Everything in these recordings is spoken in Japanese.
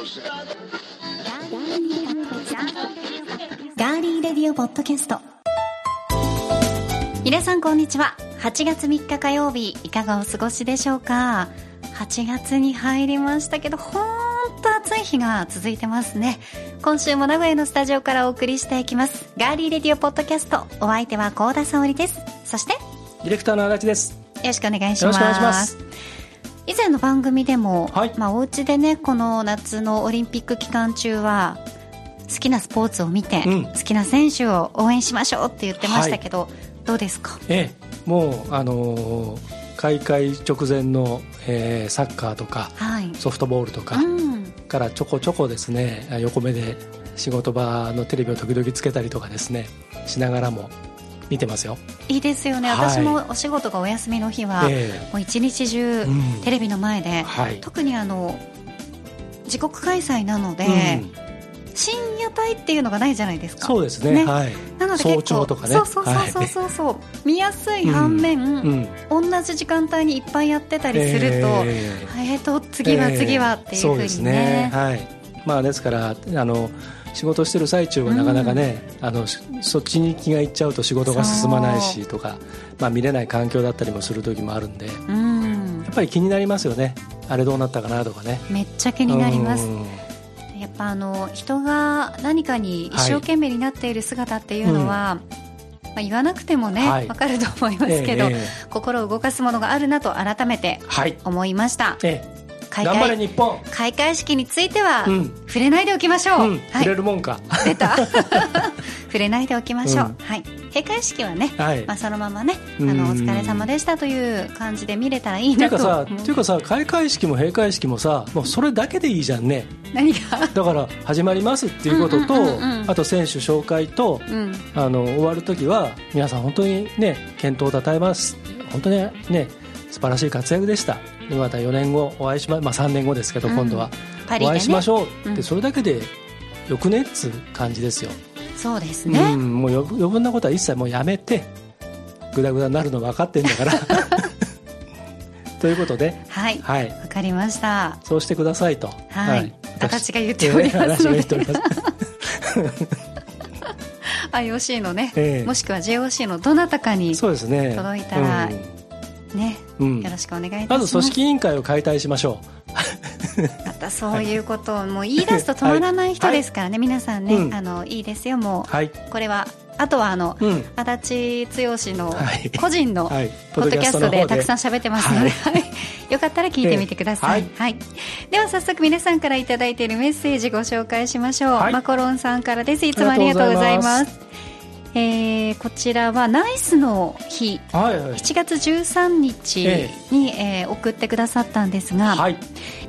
ガーリーレディオポッドキャスト。皆さんこんにちは。8月3日火曜日いかがお過ごしでしょうか？8月に入りましたけど本当暑い日が続いてますね。今週も名古屋のスタジオからお送りしていきます。ガーリーレディオポッドキャスト。お相手は高田沙織です。そしてディレクターの足立です。よろしくお願いしよろますしくお願いします。以前の番組でも、はい。まあ、お家でねこの夏のオリンピック期間中は好きなスポーツを見て、うん。好きな選手を応援しましょうって言ってましたけど、どうですか？ええ、もうあのー開会直前の、えーサッカーとかはい。ソフトボールとかうん。からちょこちょこですね横目で仕事場のテレビを時々つけたりとかですねしながらも見てますよ。いいですよね、はい。私もお仕事がお休みの日は、えもう一日中、うん。テレビの前で、はい。特にあの自国開催なので、うん。深夜帯っていうのがないじゃないですか。そうですね。ね。はい。なので結構早朝とかね。そうそうそうそうそう。そう、見やすい反面、うん。同じ時間帯にいっぱいやってたりすると、ええ。ーと次は次はっていうふうにね,、そうですね。はい。まあですからあの仕事してる最中はなかなかね、あのしそっちに気がいっちゃうと仕事が進まないしとか、まあ見れない環境だったりもする時もあるんで、やうん。っぱり気になりますよね。あれどうなったかなとかね。めっちゃ気になります。うん。やっぱあの人が何かに一生懸命になっている姿っていうのは、まあ、言わなくてもね、わはい。かると思いますけど、えええ心を動かすものがあるなと改めて。思いました。え開え頑張れ会日本。開会式については、うん。触れないでおきましょう、うん。はい。触れるもんか。出た。触れないでおきましょう、うん。はい。閉会式はね、はい。まあ、そのままねあうん。のお疲れ様でしたという感じで見れたらいいなとっていうかさ、うていうかさ、開会式も閉会式もさ、もうそれだけでいいじゃんね。何が？だから始まりますっていうことと、うんうんうんうんあと選手紹介と、うん。あの終わる時は皆さん本当にね健闘をたたえます。本当にね素晴らしい活躍でした。でまた4年後お会いしま、まあ、3年後ですけど、うん。今度はパリでね。お会いしましょう。って、うん。それだけでよくねっつう感じですよ、そうですうね、ん、もう余余分なことは一切もうやめてグダグダになるの分かってんだから。ということではい。はい。わかりました。そうしてくださいと。はい。私私が言っております。のでええ私が言っております。IOC のね、ええ。もしくは JOC のどなたかにそうですね。届いたらね、うん。うんよろしくお願いいたしまますず組織委員会を解体しましょまたそういうことをもう言い出すと止まらない人ですからね、皆さんね、うん。あのいいですよもう。はい、うこれはあとはあの、うん。足立剛のはい。個人のはい、ポッドキャストでたくさんん喋ってますので、ははい。よかったら聞いてみてください、えはい。では早速皆さんからいただいているメッセージご紹介しましょう、はい。マコロンさんからです。いつもありがとうございますえーこちらはナイスの日。はいはい。7月13日に、えー送ってくださったんですが、はい。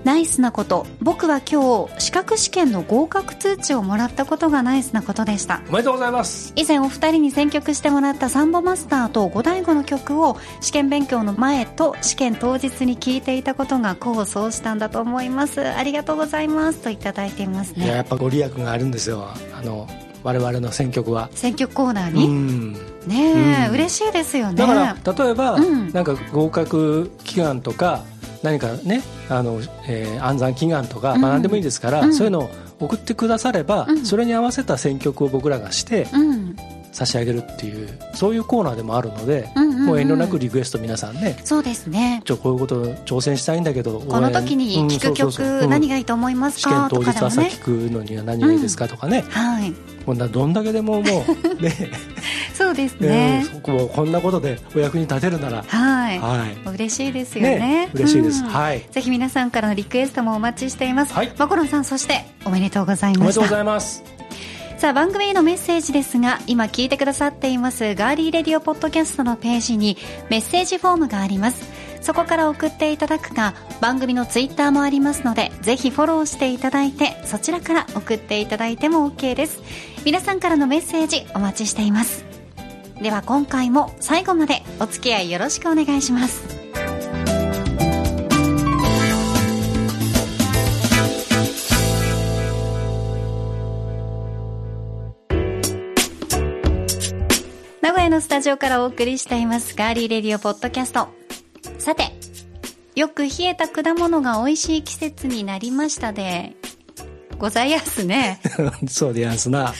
ナイスなこと。僕は今日資格試験の合格通知をもらったことがナイスなことでした。おめでとうございます。以前お二人に選曲してもらったサンボマスターと五大悟の曲を試験勉強の前と試験当日に聴いていたことが功を奏したんだと思います。ありがとうございます。といただいていますね。いややっぱご利益があるんですよ。あの我々の選曲は。選曲コーナーうに、ん。ねえ、うん。嬉しいですよね。だから例えば、うん。なんか合格祈願とか何かねあの、えー暗算祈願とか、まあ、うん何でもいいですから、うん。そういうのを送ってくだされば、うん。それに合わせた選曲を僕らがしてうん差し上げるっていうそういうコーナーでもあるので、うんうんうん。もう遠慮なくリクエスト皆さんねそうですね。ちょこういうこと挑戦したいんだけどこの時に聴く曲うん。何がいいと思います試験か当日朝とかでもね。聞くのには何がいいですか？とかね、はい。こんなどんだけでももうね。そうですね。ね、そこをこんなことでお役に立てるなら、はい、はい。嬉しいですよね。ね嬉しいです。うん。はい。ぜひ皆さんからのリクエストもお待ちしています、はい。マコロンさんそしておめでとうございました。おめでとうございますさあ番組へのメッセージですが今聞いてくださっていますガーリーレディオポッドキャストのページにメッセージフォームがあります。そこから送っていただくか番組のツイッターもありますのでぜひフォローしていただいてそちらから送っていただいても OK です。皆さんからのメッセージお待ちしています。では今回も最後までお付き合いよろしくお願いします。名古屋のスタジオからお送りしていますガーリーレディオポッドキャストさてよく冷えた果物が美味しい季節になりましたでございやすね。そうでやんすな。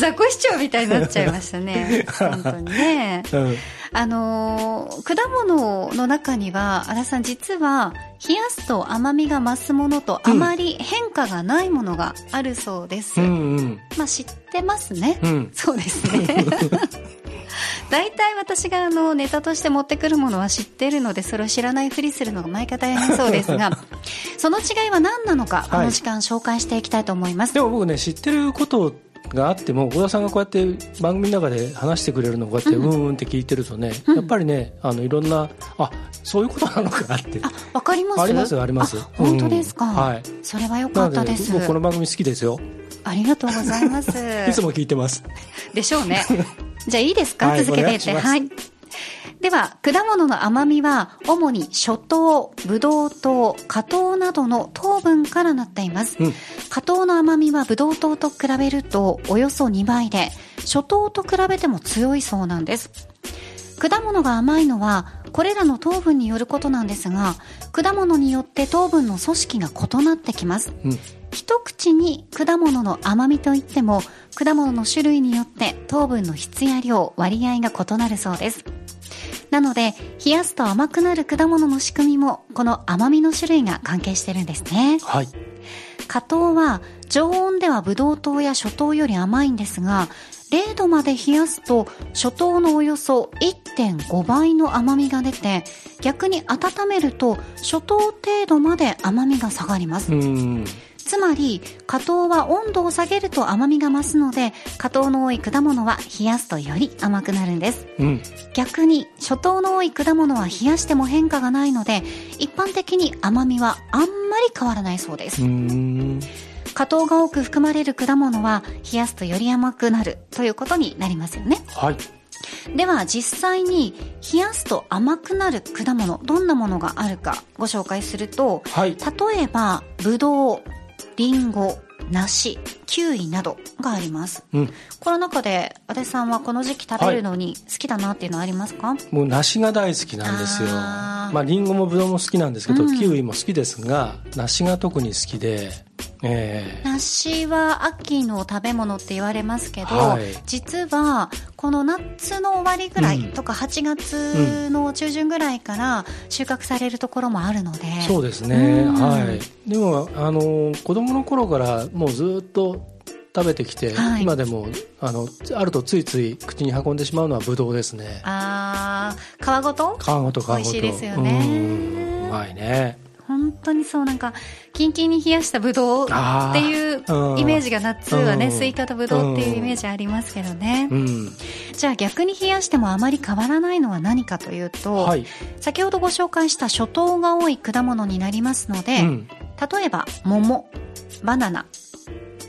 雑魚市長みたいになっちゃいましたね。本当にね。うん。あのー果物の中には、新井さん実は、冷やすと甘みが増すものとあまり変化がないものがあるそうです。うんうん。まあ知ってますね。うん。そうですね。大体私があのネタとして持ってくるものは知ってるのでそれを知らないふりするのが毎回大変そうですが その違いは何なのかこの時間紹介していきたいと思います、でも僕ね、知ってることがあっても、小田さんがこうやって番組の中で話してくれるのをこうやってうんうんって聞いてるとね、うんやっぱりね、あの、いろんな、あ、そういうことなのかって。あわかります？ありますありますあ本当ですか、うんはいそれは良かったです僕この番組好きですよ。ありがとうございます いつも聞いてます。でしょうね。じゃあいいですか、はい続けていって。はい。では、果物の甘みは、主に初糖、ブドウ糖、果糖などの糖分からなっています。うん果糖の甘みはブドウ糖と比べるとおよそ2倍で、初糖と比べても強いそうなんです。果物が甘いのは、これらの糖分によることなんですが、果物によって糖分の組織が異なってきます。うん。一口に果物の甘みといっても果物の種類によって糖分の質や量割合が異なるそうですなので冷やすと甘くなる果物の仕組みもこの甘みの種類が関係してるんですねはい。果糖は常温ではブドウ糖や初糖より甘いんですが0度まで冷やすと初糖のおよそ1.5倍の甘みが出て逆に温めると初糖程度まで甘みが下がりますうん。つまり、果糖は温度を下げると甘みが増すので、果糖の多い果物は冷やすとより甘くなるんです。うん。逆に、初糖の多い果物は冷やしても変化がないので、一般的に甘みはあんまり変わらないそうです。うん。果糖が多く含まれる果物は冷やすとより甘くなるということになりますよね。はい。では実際に冷やすと甘くなる果物、どんなものがあるかご紹介すると、はい。例えば、ぶどう、りんご、梨、キウイなどがあります。うん。この中で、足立さんはこの時期食べるのに好きだなっていうのはありますか、もう梨が大好きなんですよ。まあ、リンゴもブドウも好きなんですけど、うんキウイも好きですが、梨が特に好きで、ええ。梨は秋の食べ物って言われますけど、はい。実はこの夏の終わりぐらいうん。とか8月の中旬ぐらいから収穫されるところもあるので、そうですね、うん。はい。でも、あの、子供の頃からもうずっと食べてきて、はい。今でも、あの、あるとついつい口に運んでしまうのはブドウですね。あー皮ごと？皮ごと皮ごと。美味しいですよね。うん。うまいね。本当にそうなんかキンキンに冷やしたブドウっていううんイメージが夏はね、うんスイカとブドウっていうイメージありますけどね、うん。じゃあ逆に冷やしてもあまり変わらないのは何かというと、はい。先ほどご紹介した初糖が多い果物になりますので、うん。例えば桃バナナ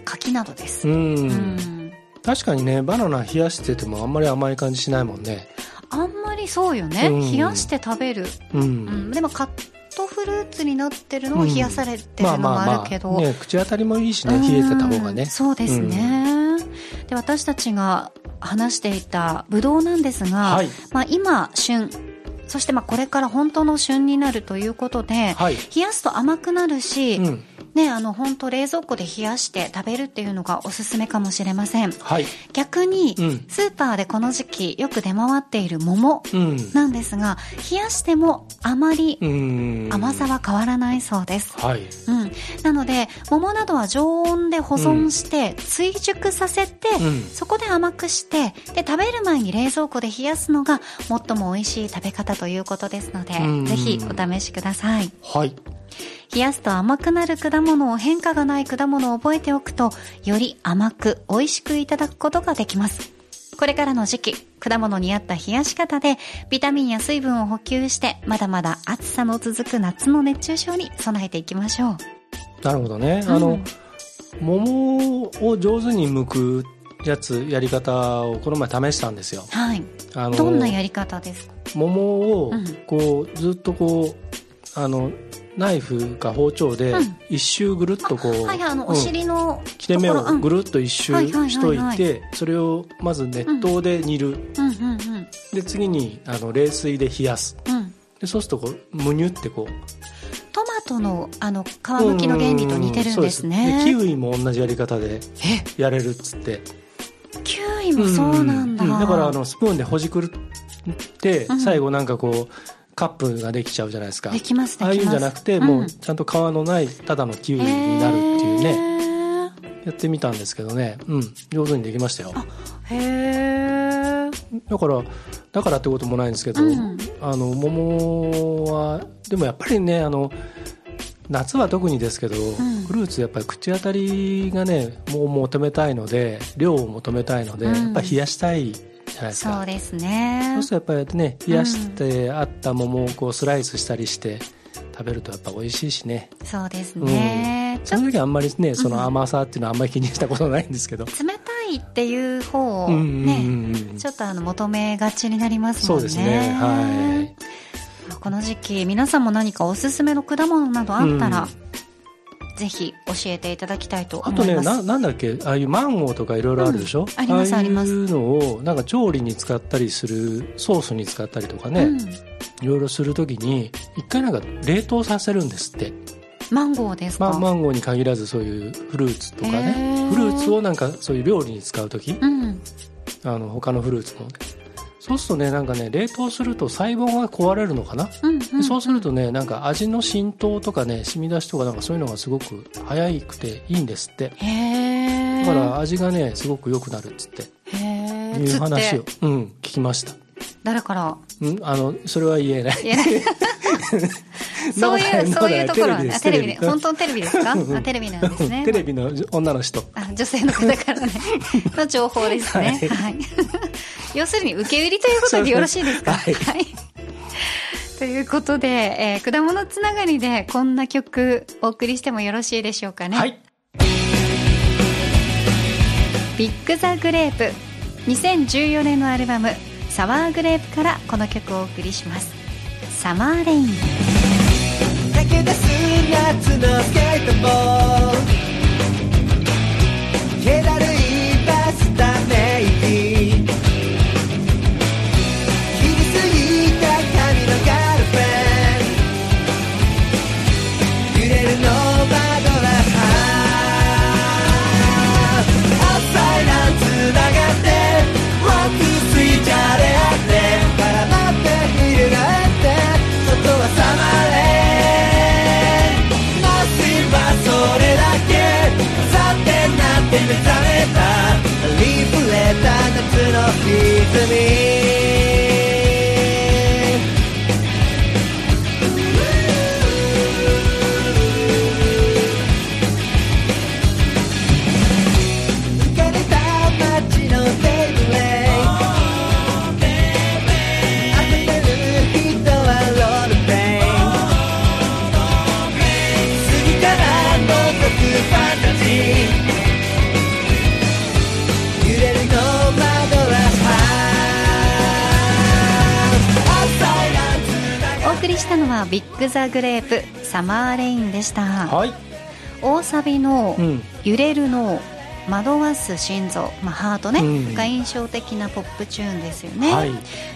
柿などです、うん。うん確かにね、バナナ冷やしててもあんまり甘い感じしないもんね。あんまりそうよね、うん冷やして食べる、う。うんん、でもカットフルーツになってるのも冷やされてるのもあるけど、ね、口当たりもいいしね、冷えてた方がねうん。そうですね、で私たちが話していたブドウなんですが、はい。まあ、今旬そしてまあこれから本当の旬になるということで、はい。冷やすと甘くなるし、うん。ね、あの本当冷蔵庫で冷やして食べるっていうのがおすすめかもしれませんはい。逆に、うん。スーパーでこの時期よく出回っている桃うん。なんですが冷やしてもあまりうん。甘さは変わらないそうです、はい。うん、なので桃などは常温で保存して追熟させて、うん。そこで甘くしてで食べる前に冷蔵庫で冷やすのが最も美味しい食べ方ということですのでうんぜひお試しくださいはい。冷やすと甘くなる果物を変化がない果物を覚えておくとより甘く美味しくいただくことができます。これからの時期果物に合った冷やし方でビタミンや水分を補給してまだまだ暑さの続く夏の熱中症に備えていきましょう。なるほどね。うん。あの、桃を上手に剥くやつ、やり方をこの前試したんですよ。はい。あのどんなやり方ですか？桃をうん。こうずっとこうあのナイフか包丁でうん。一周ぐるっとこう、はいはいあのうん。お尻の切れ目をぐるっと一周しといてそれをまず熱湯で煮る、うん。うんうんで次にあの冷水で冷やす。うん。でそうするとこうむにゅってこう。トマートのあの皮むきの原理と似てるんですね、うんうん、キウイも同じやり方でやれるっつって。キウイもそうなんだ、うんうん、だからあのスプーンでほじくるって最後なんかこう、カップができちゃうじゃないですか。できますああいうんじゃなくて、もうちゃんと皮のないただのキウイになるっていうね。やってみたんですけどね。うん。上手にできましたよ。へえだからだからってこともないんですけど、うん、あの桃はでもやっぱりねあの夏は特にですけど、うん、フルーツやっぱり口当たりがねもう求めたいので量を求めたいので、うん、やっぱり冷やしたいじゃないですか。そうですね。そうするとやっぱりね冷やしてあった桃をこうスライスしたりして食べるとやっぱ美味しいしね。そうですね、うん、その時あんまりねその甘さっていうのはあんまり気にしたことないんですけど、冷たいっていう方をね、ちょっとあの求めがちになりますもんね。そうですね。はい。この時期皆さんも何かおすすめの果物などあったら、うん、ぜひ教えていただきたいと思います。あとねななんだっけ？ああいうマンゴーとかいろいろあるでしょ、うん、ありますありますああいうのをなんか調理に使ったりするソースに使ったりとかね、うん、いろいろするときに一回なんか冷凍させるんですって。マンゴーですか、ま、マンゴーに限らずそういうフルーツとかね。フルーツをなんかそういう料理に使う時、うん、あの他のフルーツもそうするとねなんかね冷凍すると細胞が壊れるのかな、うんうん。うん、そうするとねなんか味の浸透とかね染み出しとかなんかそういうのがすごく早くていいんですって。だから味がねすごく良くなるっつって。いう話を、うん、聞きました。誰から？うんあのそれは言えない。言えない そういうそういうところはねテレビで本当のテレビですか？あテレビなんですね。テレビの女の人。あ女性の方からね。の情報ですね。はい、はい、要するに受け売りということでよろしいですか？はい、はい。ということで、えー、果物つながりでこんな曲お送りしてもよろしいでしょうかね？はい。ビッグザグレープ。2014年のアルバムサワーグレープからこの曲をお送りしますサマーレイン。駆け出す夏のスケートボード。気だるいはい、大サビの「揺れるの惑わす心臓」まあ、ハートね、うん、が印象的なポップチューンですよね、はい、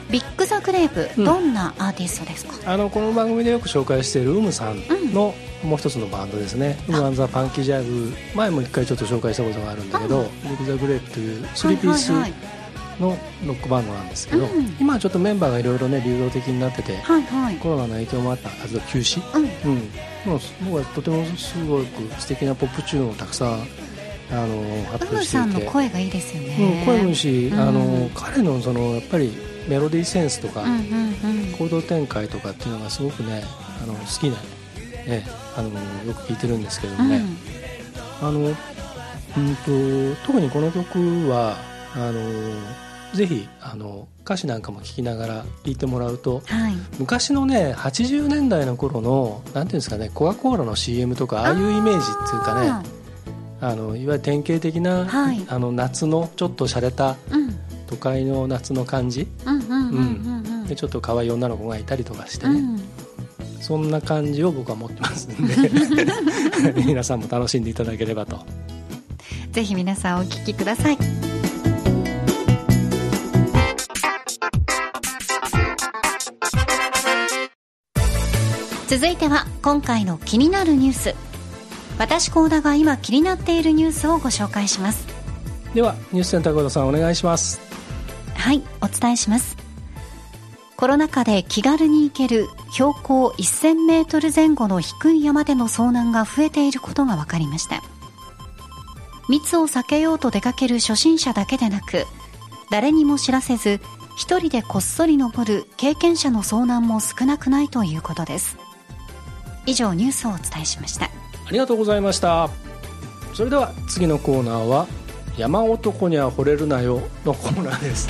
ビッグ・ザ・グレープ、どんなアーティストですか？あのこの番組でよく紹介しているウムさんの、もう一つのバンドですね「ウム・ザ・パンキー・ジャブ」前も一回ちょっと紹介したことがあるんだけどビッグ・ザ・グレープという3ピース、はいはいはいのロックバンドなんですけど、うん、今はちょっとメンバーがいろいろね流動的になってて、はいはい、コロナの影響もあった活動休止、うん、うん、もう僕はとてもすごく素敵なポップチューンをたくさんあの発表していて。さんの声がいいですよね、うん、声もいいし、あの彼のそのやっぱりメロディーセンスとか、うんうんうん、行動展開とかっていうのがすごくねあの好きな、ね、あのよく聴いてるんですけどもね、あのうんと特にこの曲はあのぜひあの歌詞なんかも聞きながら聴いてもらうと、はい、昔のね80年代の頃のなんていうんですかねコカ・コーラの CM とかああいうイメージっていうかねあのいわゆる典型的な、はい、あの夏のちょっと洒落た、都会の夏の感じ。でちょっと可愛い女の子がいたりとかしてね、うん、そんな感じを僕は持ってますんで 皆さんも楽しんでいただければと。ぜひ皆さんお聴きください続いては今回の気になるニュース。私高田が今気になっているニュースをご紹介します。ではニュースセンター高田さんお願いします。はいお伝えします。コロナ禍で気軽に行ける標高1000メートル前後の低い山での遭難が増えていることが分かりました。密を避けようと出かける初心者だけでなく誰にも知らせず一人でこっそり登る経験者の遭難も少なくないということです以上ニュースをお伝えしました。ありがとうございました。それでは次のコーナーは「山男には惚れるなよ」のコーナーです。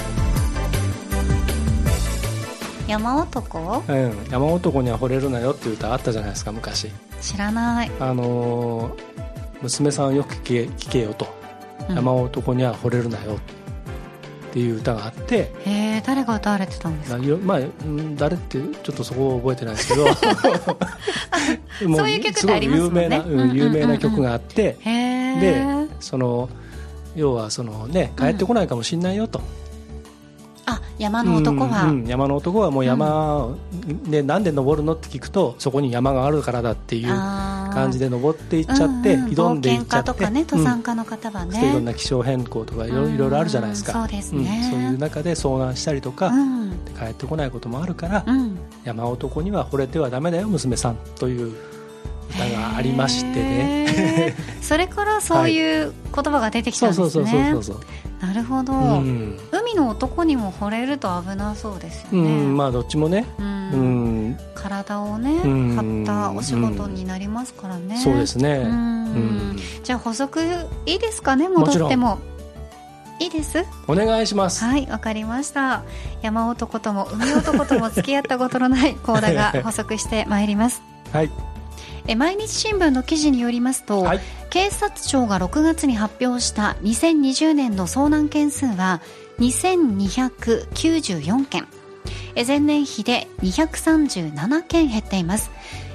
山男？うん「山男には惚れるなよ」っていう歌あったじゃないですか昔。知らない。あのー、娘さんよく聞け聞けよと、うん、山男には惚れるなよっていう歌があってへえ誰が歌われてたんですか？まあ誰ってちょっとそこを覚えてないですけど。そういう曲ってありますもんね。有名な、うん、有名な曲があって、でその要はそのね帰ってこないかもしれないよと、あ山の男は、うんうん、山の男はもう山で、うん、なんで登るの？って聞くとそこに山があるからだっていう感じで登っていっちゃって、うんうん、挑んでいっちゃって冒険家とかね登山家の方はね、いろんな気象変更とかいろいろあるじゃないですか、そうですね、そういう中で遭難したりとか、帰ってこないこともあるから、山男には惚れてはだめだよ娘さんという歌がありましてね。それからそういう言葉が出てきたんですね、なるほど、うん、海の男にも惚れると危なそうですよね、うん、まあどっちもね、うん、体をね張ったお仕事になりますからね、そうですね、じゃあ補足いいですかね？戻っても。いいです？お願いします。はいわかりました。山男とも海男とも付き合ったことのない高田が 補足してまいります。はい。え毎日新聞の記事によりますと、はい、警察庁が6月に発表した2020年の遭難件数は2294件前年比で237件減っています。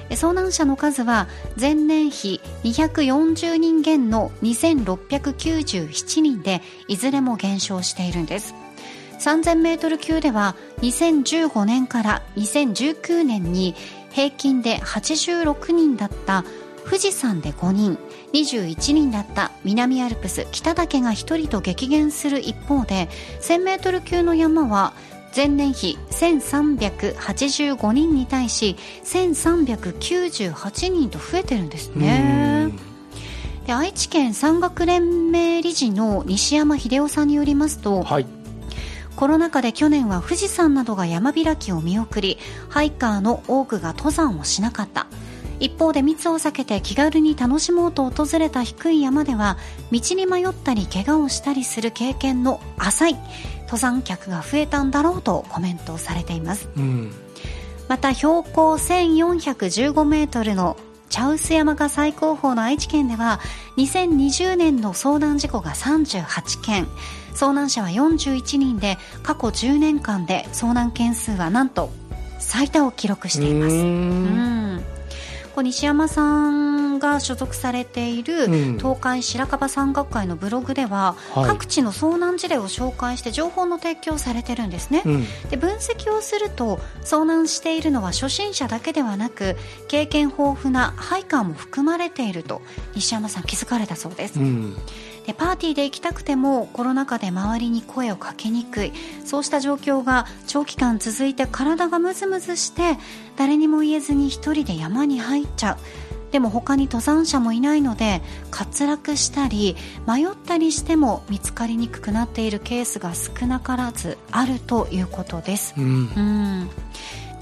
遭難者の数は前年比240人減の2697人でいずれも減少しているんです。3000メートル級では2015年から2019年に平均で86人だった富士山で5人21人だった南アルプス北岳が1人と激減する一方で 1000m 級の山は前年比1385人に対し1398人と増えてるんですね。で愛知県山岳連盟理事の西山秀夫さんによりますと、はい。コロナ禍で去年は富士山などが山開きを見送りハイカーの多くが登山をしなかった。一方で密を避けて気軽に楽しもうと訪れた低い山では道に迷ったり怪我をしたりする経験の浅い登山客が増えたんだろうとコメントされています、うん、また標高1415メートルの茶臼山が最高峰の愛知県では2020年の遭難事故が38件。遭難者は41人で過去10年間で遭難件数はなんと最多を記録しています。うん西山さんが所属されている東海白樺山岳会のブログでは、うん、各地の遭難事例を紹介して情報の提供されてるんですね、うん、で分析をすると遭難しているのは初心者だけではなく経験豊富なハイカーも含まれていると西山さん気づかれたそうです、うんでパーティーで行きたくてもコロナ禍で周りに声をかけにくい。そうした状況が長期間続いて体がムズムズして誰にも言えずに一人で山に入っちゃう。でも他に登山者もいないので滑落したり迷ったりしても見つかりにくくなっているケースが少なからずあるということです。うん、うん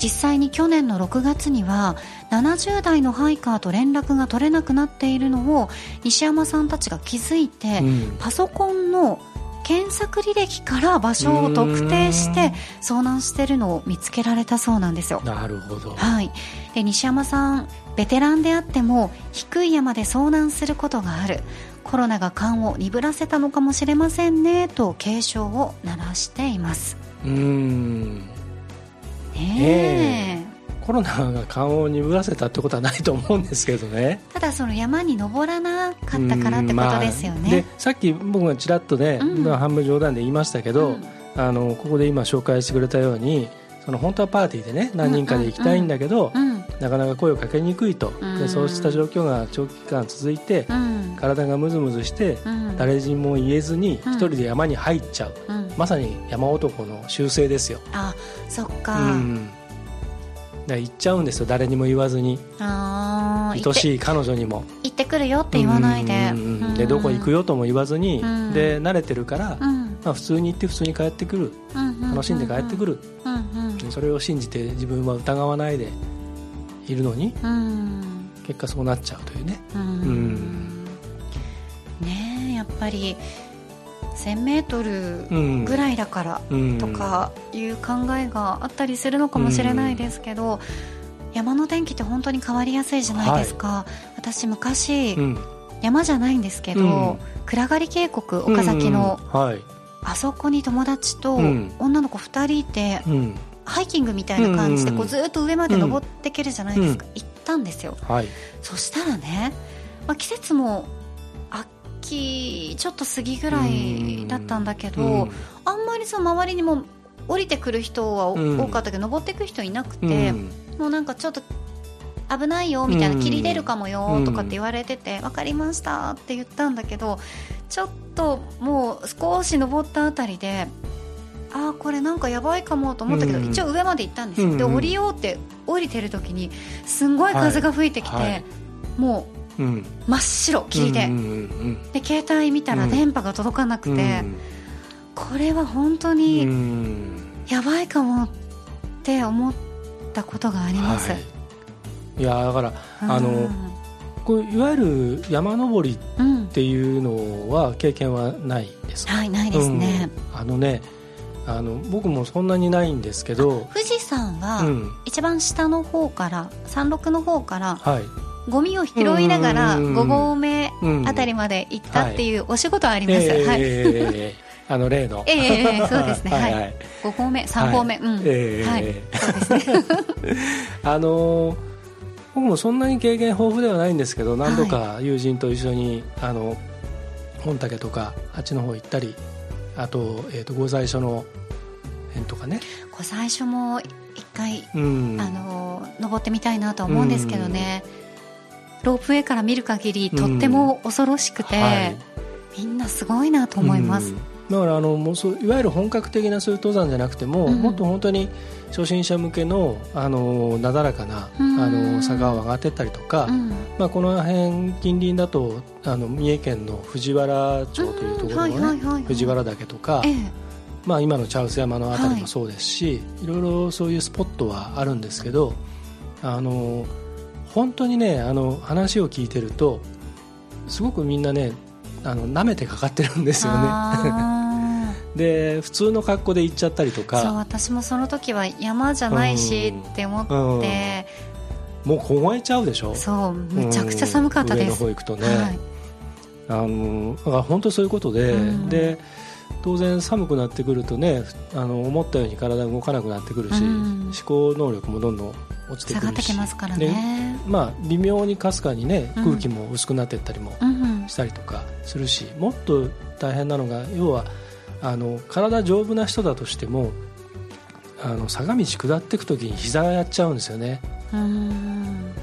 実際に去年の6月には70代のハイカーと連絡が取れなくなっているのを西山さんたちが気づいて、うん、パソコンの検索履歴から場所を特定して遭難しているのを見つけられたそうなんですよ。なるほど、はい、で西山さんベテランであっても低い山で遭難することがある。コロナが勘を鈍らせたのかもしれませんねと警鐘を鳴らしています。うんねえ。コロナが顔を鈍らせたってことはないと思うんですけどね。ただその山に登らなかったからってことですよね、まあ、でさっき僕がちらっとね、うん、半分冗談で言いましたけど、うん、あのここで今紹介してくれたようにその本当はパーティーでね何人かで行きたいんだけど、うん、なかなか声をかけにくいと、うん。でそうした状況が長期間続いて、うん。体がムズムズして、うん。誰にも言えずにうん。一人で山に入っちゃう、うん。まさに山男の習性ですよ、あそっか、うん、だ行っちゃうんですよ。誰にも言わずに。愛しい彼女にも。行ってくるよって言わないで。でどこ行くよ、よとも言わずに、うん。で慣れてるから、うん。まあ、普通に行って普通に帰ってくる。楽しんで帰ってくる、それを信じて自分は疑わないでいるのにうん。結果そうなっちゃうというね。うん。ん。ねえやっぱり 1000m ぐらいだからうん。とかいう考えがあったりするのかもしれないですけど、山の天気って本当に変わりやすいじゃないですか、私昔、うん。山じゃないんですけど、うん。暗がり渓谷岡崎の、うんはい。あそこに友達とうん。女の子2人いて、うんハイキングみたいな感じでうんこうずっと上まで登っていけるじゃないですか、行ったんですよ。はい。そしたらね、まあ、季節も秋ちょっと過ぎぐらいだったんだけど、うん。あんまりその周りにも降りてくる人はうん。多かったけど、登っていく人いなくて、うん。もうなんかちょっと危ないよみたいな、うん。霧出るかもよとかって言われてて、分かりましたって言ったんだけどちょっともう少し登ったあたりでああこれなんかやばいかもと思ったけど、うん。一応上まで行ったんですよ、でうん。降りようって降りてる時にすんごい風が吹いてきて、はい。はいもうん。う真っ白霧で,、うんうんで携帯見たらうん。電波が届かなくて、うん。これは本当うにん。やばいかもって思ったことがあります、はい。いやだからうん。あのこういわゆる山登りうんっていうのは経験はないですか？はいないですね、うん。あのねあの僕もそんなにないんですけど、富士山はうん。一番下の方から山麓の方からはい。ゴミを拾いながらうんうんうん5合目うんあたりまで行ったっていうお仕事はあります、ええはい、ええあの例の。ええええそうですね。はいはい。5合目3合目、うん、ええはい。そうですね。あの僕もそんなに経験豊富ではないんですけど何度か友人と一緒に、あの本竹とかあっちの方行ったりあと,、えー、と御在所の辺とかね、こう最初も一回、うん、あの登ってみたいなとは思うんですけどね、ロープウェイから見る限りとっても恐ろしくて、はい。みんなすごいなと思います、うんだからあのもうそういわゆる本格的なそういう登山じゃなくても、うん。もっと本当に初心者向けのあのなだらかな、うん。あの坂を上がってったりとか、うん。まあ、この辺近隣だとあの三重県の藤原町というところの藤原岳とか、ええ。まあ、今の茶臼山のあたりもそうですし、い、ろいろそういうスポットはあるんですけどあの本当にねあの話を聞いてるとすごくみんなねあの舐めてかかってるんですよね。あで普通の格好で行っちゃったりとーそうか私もその時は山じゃないしって思って、もう凍えちゃうでしょ？そうめちゃくちゃ寒かったうん。上のです、方行くとね、はい。あのだから本当そういうことで、うん。で当然寒くなってくるとねあの思ったように体が動かなくなってくるし、うん。思考能力もどんどん落ちてくるし。下がってきますからね。まあ、微妙にかすかにねうん。空気も薄くなっていったりもうん。したりとかするし、もっと大変なのが要はあの体丈夫な人だとしてもあの坂道下っていく時に膝がやっちゃうんですよね。うん。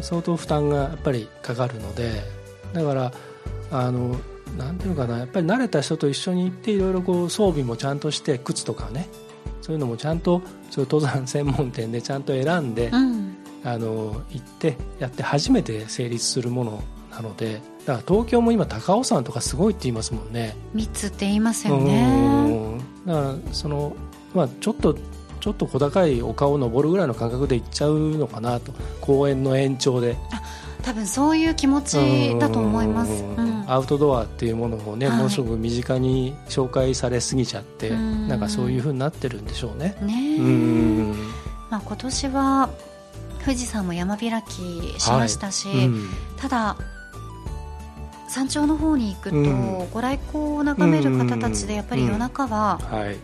相当負担がやっぱりかかるのでだからあのなんていうのかなやっぱり慣れた人と一緒に行っていろいろこう装備もちゃんとして靴とかねそういうのもちゃんとそういう登山専門店でちゃんと選んで、うん。あの行ってやって初めて成立するものなのでだから東京も今高尾山とかすごいって言いますもんね。密って言いますようねん。だからその、まあ、ちょっとちょっと小高い丘を登るぐらいの感覚で行っちゃうのかなと。公園の延長で。多分そういう気持ちだと思います、うん。うん。アウトドアっていうものをね、はい。ものすごく身近に紹介されすぎちゃって、うん。なんかそういうふうになってるんでしょうね。ねえ。うん。まあ、今年は富士山も山開きしましたし、うん。ただ山頂の方に行くと、うん。ご来光を眺める方たちでやっぱり夜中は、はい、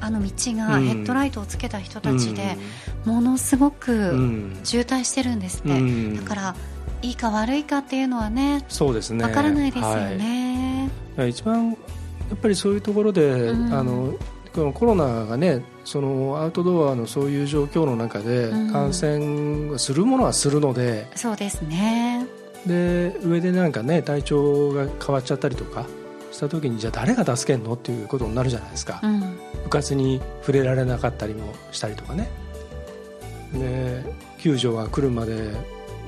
あの道がうん。ヘッドライトをつけた人たちで、ものすごくうん。渋滞してるんですって、うん。だからいいか悪いかっていうのはねそうですね。わからないですよはい。ね、一番やっぱりそういうところで、うん。あののコロナがねそのアウトドアのそういう状況の中で感染するものはするので、うん、そうですねで上でなんかね体調が変わっちゃったりとかした時にじゃあ誰が助けんの？っていうことになるじゃないですか、うん、部活に触れられなかったりもしたりとかね。で救助が来るまで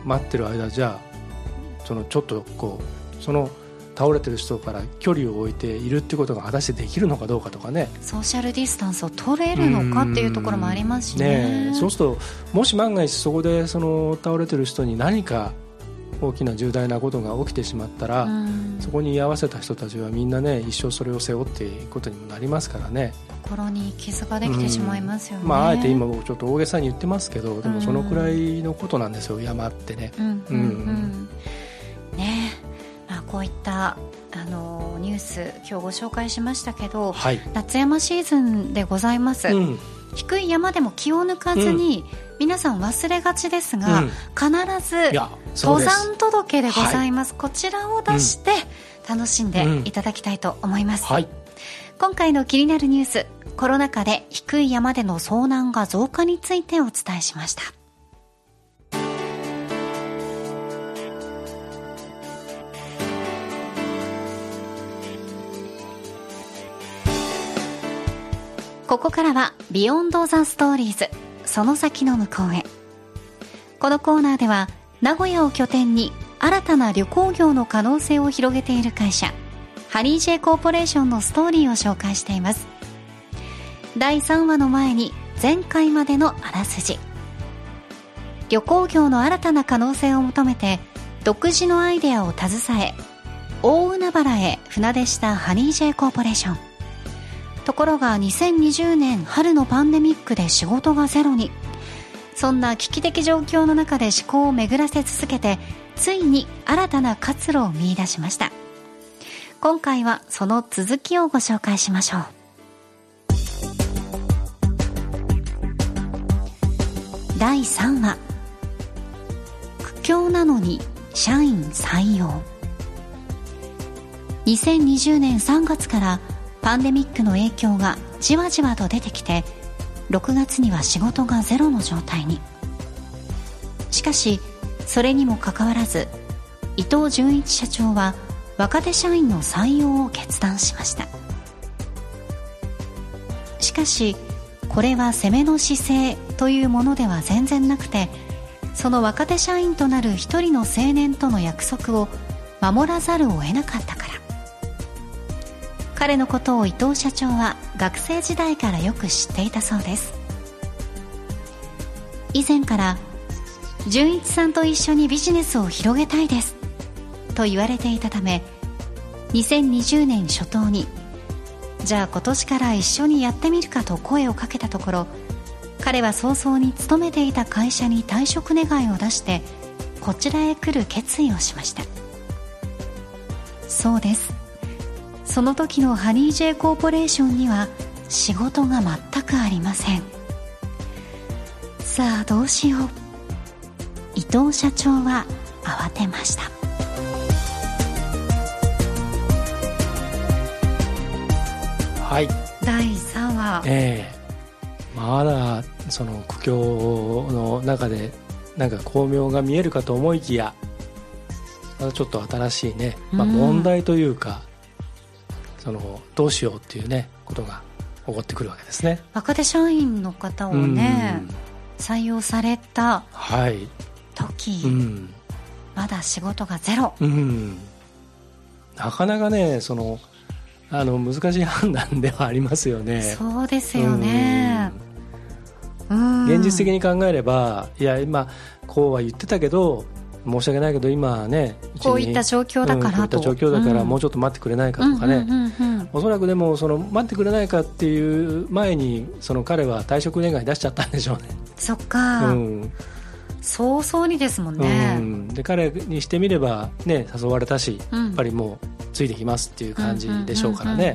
待ってる間じゃあそのちょっとこうその倒れてる人から距離を置いているっていうことが果たしてできるのかどうかとかね。ソーシャルディスタンスを取れるのかっていうところもありますしね。ねそうするともし万が一そこでその倒れてる人に何か大きな重大なことが起きてしまったら、そこに居合わせた人たちはみんなね一生それを背負っていくことにもなりますからね。心に傷ができてしまいますよね、まあ、あえて今ちょっと大げさに言ってますけどでもそのくらいのことなんですよ、山ってね。うんうん。うん。ね。まあ、こういったあのニュース今日ご紹介しましたけど、はい、夏山シーズンでございます、うん、低い山でも気を抜かずに、うん。皆さん忘れがちですが、うん、必ず登山届でございます、はい、こちらを出して楽しんでいただきたいと思います、うんはい、今回の気になるニュースコロナ禍で低い山での遭難が増加についてお伝えしましたここからはビヨンドザストーリーズその先の向こうへ。このコーナーでは名古屋を拠点に新たな旅行業の可能性を広げている会社ハニージェイコーポレーションのストーリーを紹介しています。第3話の前に前回までのあらすじ。旅行業の新たな可能性を求めて独自のアイデアを携え大海原へ船出したハニージェイコーポレーション。ところが2020年春のパンデミックで仕事がゼロに。そんな危機的状況の中で思考を巡らせ続けてついに新たな活路を見出しました。今回はその続きをご紹介しましょう。第3話。苦境なのに社員採用。2020年3月からパンデミックの影響がじわじわと出てきて6月には仕事がゼロの状態に。しかしそれにもかかわらず伊藤純一社長は若手社員の採用を決断しました。しかしこれは攻めの姿勢というものでは全然なくてその若手社員となる一人の青年との約束を守らざるを得なかった。彼のことを伊藤社長は学生時代からよく知っていたそうです。以前から純一さんと一緒にビジネスを広げたいですと言われていたため2020年初頭にじゃあ今年から一緒にやってみるかと声をかけたところ彼は早々に勤めていた会社に退職願を出してこちらへ来る決意をしました。そうです。その時のハニー J コーポレーションには仕事が全くありません。さあどうしよう。伊藤社長は慌てました。はい。第3話。ええ。ー、まだその苦境の中でなんか巧妙が見えるかと思いきやちょっと新しいね、まあ、問題というか、そのどうしようっていうねことが起こってくるわけですね。若手社員の方をね、採用された時、はい、まだ仕事がゼロ、なかなかねそのあの難しい判断ではありますよね。そうですよね、現実的に考えればいや今こうは言ってたけど申し訳ないけど今ねこういった状況だから、うん、こういった状況だからもうちょっと待ってくれないかとかね、おそらくでもその待ってくれないかっていう前にその彼は退職願い出しちゃったんでしょうね。そっか、うん、早々にですもんね、うん、で彼にしてみればね誘われたし、やっぱりもうついてきますっていう感じでしょうからね。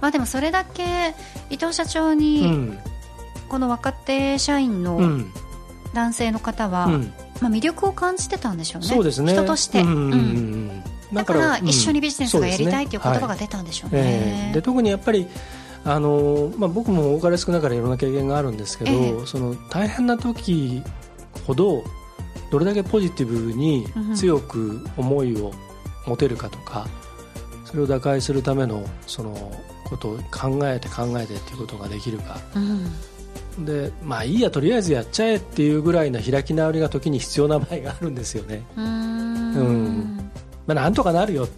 まあでもそれだけ伊藤社長に、この若手社員の男性の方は、まあ、魅力を感じてたんでしょうね。そうですね。人として、うんうん、だから一緒にビジネスがやりたいという言葉が出たんでしょうね、えー、で特にやっぱりあのまあ、僕も多かれ少なかれいろんな経験があるんですけど、ええ。その大変な時ほどどれだけポジティブに強く思いを持てるかとか、それを打開するためのそのことを考えて考えてっていうことができるか。うんでまあいいやとりあえずやっちゃえっていうぐらいの開き直りが時に必要な場合があるんですよね、うーん。うん。まあ、なんとかなるよ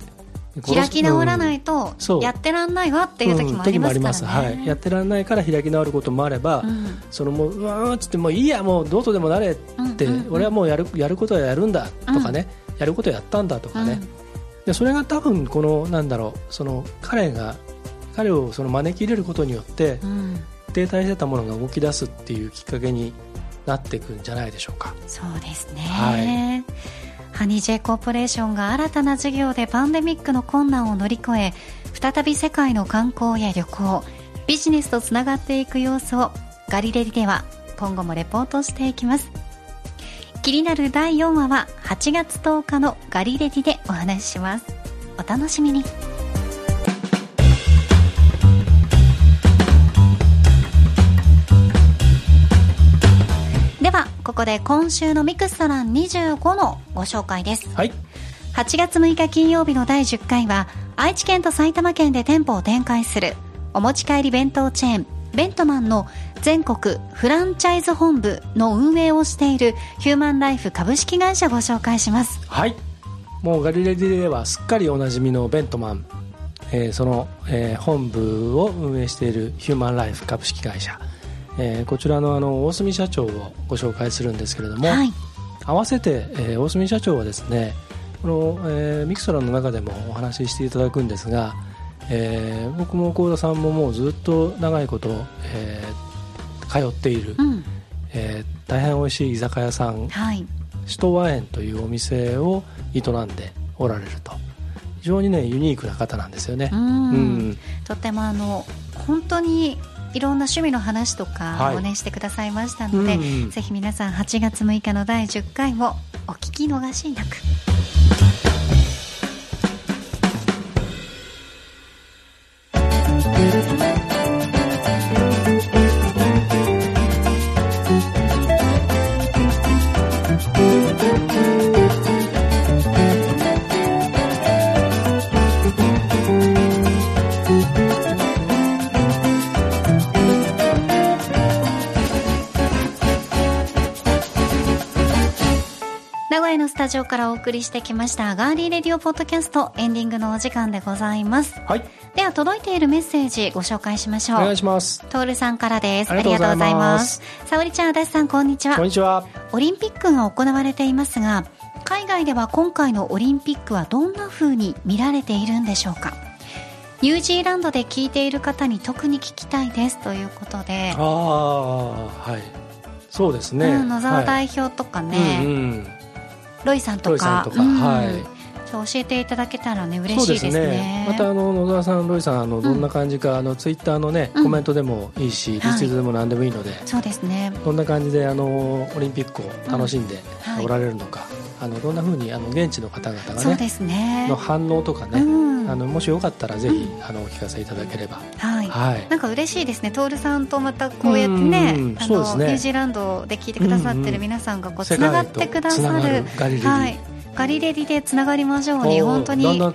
開き直らないいとそう。やってらんないわっていう時もありますからね、はい、やってらんないから開き直ることもあれば、うん。そのもううわーっつってもういいやもうどうとでもなれって、うんうんうん。俺はもうやるやることはやるんだとかね、やることやったんだとかね、でそれが多分このなんだろうその彼が彼をその招き入れることによってうんうん停滞してたものが動き出すっていうきっかけになっていくんじゃないでしょうか。そうですね、はい。ハニー J コーポレーションが新たな事業でパンデミックの困難を乗り越え再び世界の観光や旅行ビジネスとつながっていく様子をガリレディでは今後もレポートしていきます。気になる第4話は8月10日のガリレディでお話しします。お楽しみにここで今週のミクストラン25のご紹介です。はい。8月6日金曜日の第10回は愛知県と埼玉県で店舗を展開するお持ち帰り弁当チェーンベントマンの全国フランチャイズ本部の運営をしているヒューマンライフ株式会社ご紹介します。はい。もうガリレディではすっかりおなじみのベントマン、えーその、えー本部を運営しているヒューマンライフ株式会社、えーこちらのあの大隅社長をご紹介するんですけれども、はい。合わせて、えー大隅社長はですねこの、えーミクソラの中でもお話ししていただくんですが、えー僕も幸田さんももうずっと長いこと、えー通っている、うん。えー大変美味しい居酒屋さんはい。首都和園というお店を営んでおられると。非常にねユニークな方なんですよね。う、うん。んとってもあの本当にいろんな趣味の話とかはい。をね、してくださいましたので、うん。ぜひ皆さん8月6日の第10回もお聞き逃しなく送りしてきましたガーリーレディオポッドキャストエンディングのお時間でございます。はい。では届いているメッセージご紹介しましょお願ういします。トールさんからです。ありがとうございます。沙織ちゃん足立さんこんにちは。こんにちは。オリンピックが行われていますが海外では今回のオリンピックはどんな風に見られているんでしょうか？ニュージーランドで聞いている方に特に聞きたいですということで。あ、あはい。そうですね、うん、野沢はい。代表とかね、うんうんロイさんとか。とかうん。はい。教えていただけたらね嬉しいですね。またあの野沢さんロイさんあのどんな感じか、あのツイッターのねうん。コメントでもいいし、リツイートでも何でもいいので、そうですね。どんな感じであのオリンピックを楽しんではい。おられるのか、あのどんなふうにあの現地の方々がねそうですね。の反応とかね、うん。あのもしよかったらぜひ、あのお聞かせいただければはい。はいなんか嬉しいですね、徹さんとまたこうやってねうん、あのニュージーランドで聞いてくださってる皆さんがこうつ世ながってくださる。はい、ガリレディ。でつながりましょうに本当に。な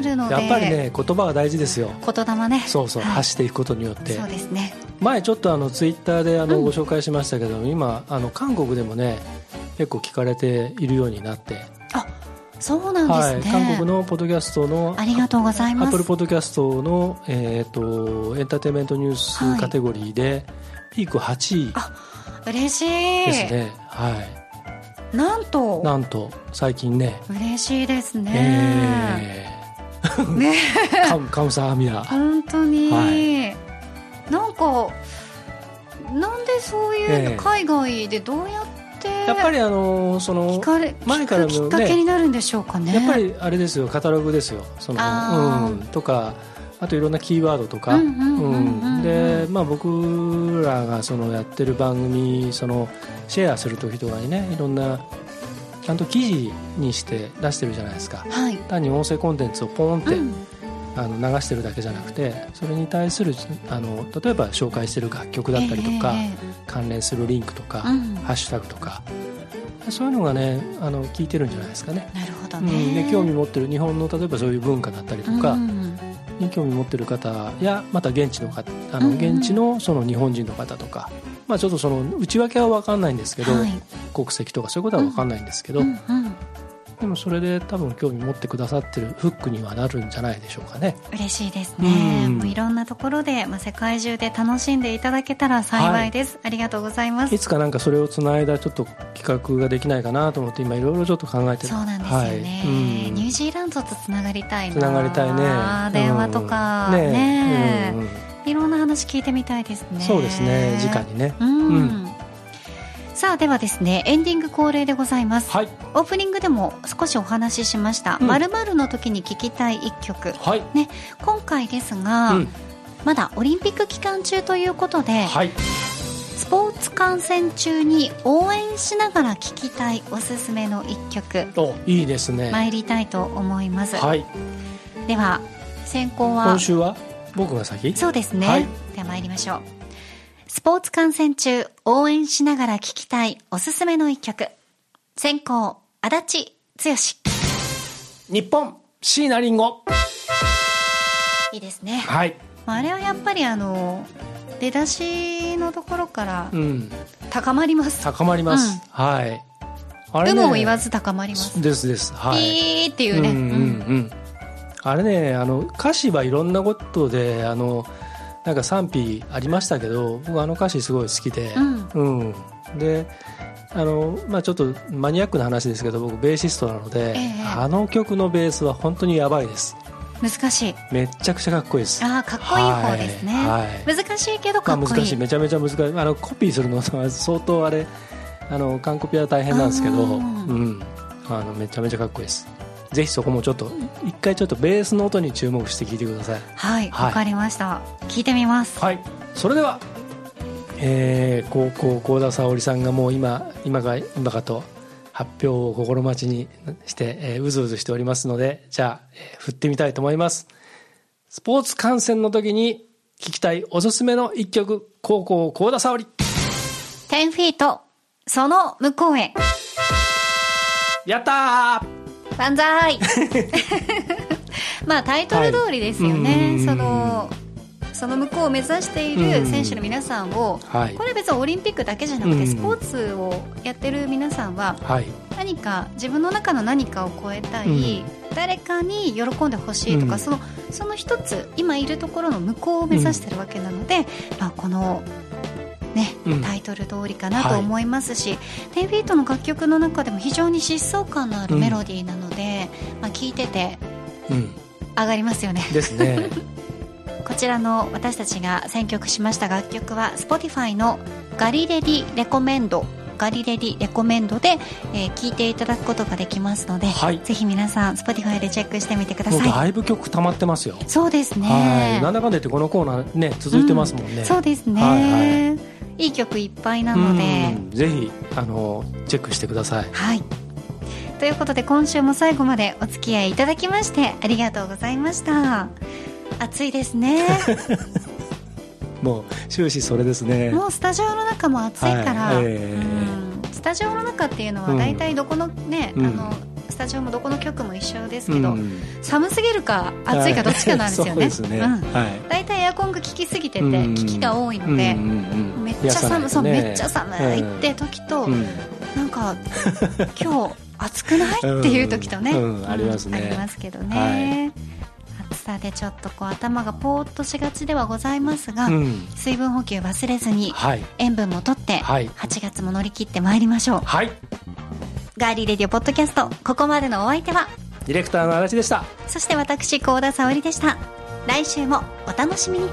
るので。やっぱりね言葉が大事ですよ。言霊ね。そうそう、はい。発していくことによって。そうですね。前ちょっとあのツイッターであのうん。ご紹介しましたけど、今あの韓国でもね結構聞かれているようになって、あそうなんですね、はい、韓国のポッドキャストのありがとうございます。アップルポッドキャストの、えー、とエンターテインメントニューはいスカテゴリーで、ピーク8位あ嬉しい。ですね、はい。なんと。なんと最近ね。嬉しいですね、えね。ー、カムカムサハミラ本当に、はなんかなんでそういう海外でどうやってやっぱりあのその前からのねきっかけになるんでしょうかね。やっぱりあれですよカタログですよそのうんとかあといろんなキーワードとか。でまあ僕らがそのやってる番組そのシェアする時とかにねいろんなちゃんと記事にして出してるじゃないですか。はい、単に音声コンテンツをポンって、うん、ああの流してるだけじゃなくてそれに対するあの例えば紹介してる楽曲だったりとか、ええ関連するリンクとか、うん。ハッシュタグとかそういうのがねあの聞いてるんじゃないですかね。なるほどうん、ね、で興味持ってる日本の例えばそういう文化だったりとかうん。に興味持ってる方やまた現地の方あの現地のその日本人の方とか、まあ、ちょっとその内訳は分かんないんですけど、はい。国籍とかそういうことは分かんないんですけど、うんうんでもそれで多分興味持ってくださってるフックにはなるんじゃないでしょうかね。嬉しいですね、うん。もういろんなところで、まあ、世界中で楽しんでいただけたら幸いです、ありがとうございます。いつかなんかそれをつないだちょっと企画ができないかなと思って今いろいろちょっと考えてる。そうなんですよね、はい。うん。ニュージーランドとつながりたいな。つながりたいね。電話とかうん。ね,、うん。うん。いろんな話聞いてみたいですね。そうですね。直にね。うん、うんさあではですねエンディング恒例でございます、はい。オープニングでも少しお話ししました。うん「まるの時に聴きたい一曲」はい、ね、今回ですが、うん。まだオリンピック期間中ということで、はい。スポーツ観戦中に応援しながら聴きたいおすすめの一曲おいいですね、参りたいと思います、はい。では先行は？今週は僕が先？そうですね、はい。では参りましょうスポーツ観戦中応援しながら聴きたいおすすめの一曲。先行足立剛。日本椎名林檎。いいですね、はい。まああれはやっぱりあの出だしのところからうん。高まります、高まります、はい。あ有ね無を言わず高まります、ですです。はい。ピーっていうね、うんうんうん。あれねあの歌詞はいろんなことであのなんか賛否ありましたけど僕あの歌詞すごい好きで、うん。うん。であの、まあ、ちょっとマニアックな話ですけど僕ベーシストなので、ええ。あの曲のベースは本当にやばいです。難しい。めっちゃくちゃかっこいいです。ああかっこいい方ですね、はい。はい。難しいけどかまあ、っこいい。難しい。めちゃめちゃ難しい。あのコピーするのは相当あれあの完コピは大変なんですけど、あうーん、あのめちゃめちゃかっこいいですぜひそこもちょっと一回ちょっとベースの音に注目して聴いてください。はいわ、はい。かりました。聞いてみます。はい。それでは、えー、高校幸田沙織さんがもう今今が今かと発表を心待ちにして、えーうずうずしておりますのでじゃあ、えー振ってみたいと思います。スポーツ観戦の時に聴きたいおすすめの一曲高校幸田沙織。10フィートその向こうへ。やった万歳 まあタイトル通りですよね、はい。うん。そのその向こうを目指している選手の皆さんを、ーはい。これ別にオリンピックだけじゃなくうん。てスポーツをやってる皆さんははい。何か自分の中の何かを超えたい、誰かに喜んでほしいとか、うん。そのその一つ今いるところの向こうを目指してるわけなので、まあ、この、ねうん。タイトル通りかなと思いますし、10フィートの楽曲の中でも非常に疾走感のあるメロディーなので、まあ、聴いててうん上がりますよね。ですね。こちらの私たちが選曲しました楽曲は Spotify のガリレディレコメンドガリレディレコメンドで、えー聞いていただくことができますので、はい。ぜひ皆さん Spotify でチェックしてみてください。だいぶ曲溜まってますよ。そうですはい。ねなんだかんだ言ってこのコーナーね続いてますもんね、そうですね、はいいい曲いっぱいなので。うんぜひあのチェックしてください。はい。ということで今週も最後までお付き合いいただきましてありがとうございました。暑いですね。もう終始それですね。もうスタジオの中も暑いから、はいええうん。スタジオの中っていうのはうん。大体どこのね、うん。あのスタジオもどこの局も一緒ですけど、うん。寒すぎるか暑いかどっちかなんですよね、そうですね、うん。はい。大体エアコンが効きすぎててうん。効きが多いので、うんめっちゃ寒い、そうめっちゃ寒いって時と、うん。なんか 今日暑くない？っていう時とね、ありますね。ありますけどね、暑さでちょっとこう頭がポーっとしがちではございますが、うん。水分補給忘れずにはい。塩分もとってはい。8月も乗り切ってまいりましょう。はいガーリーレディオポッドキャスト。ここまでのお相手はディレクターの足立でした。そして私高田沙織でした。来週もお楽しみに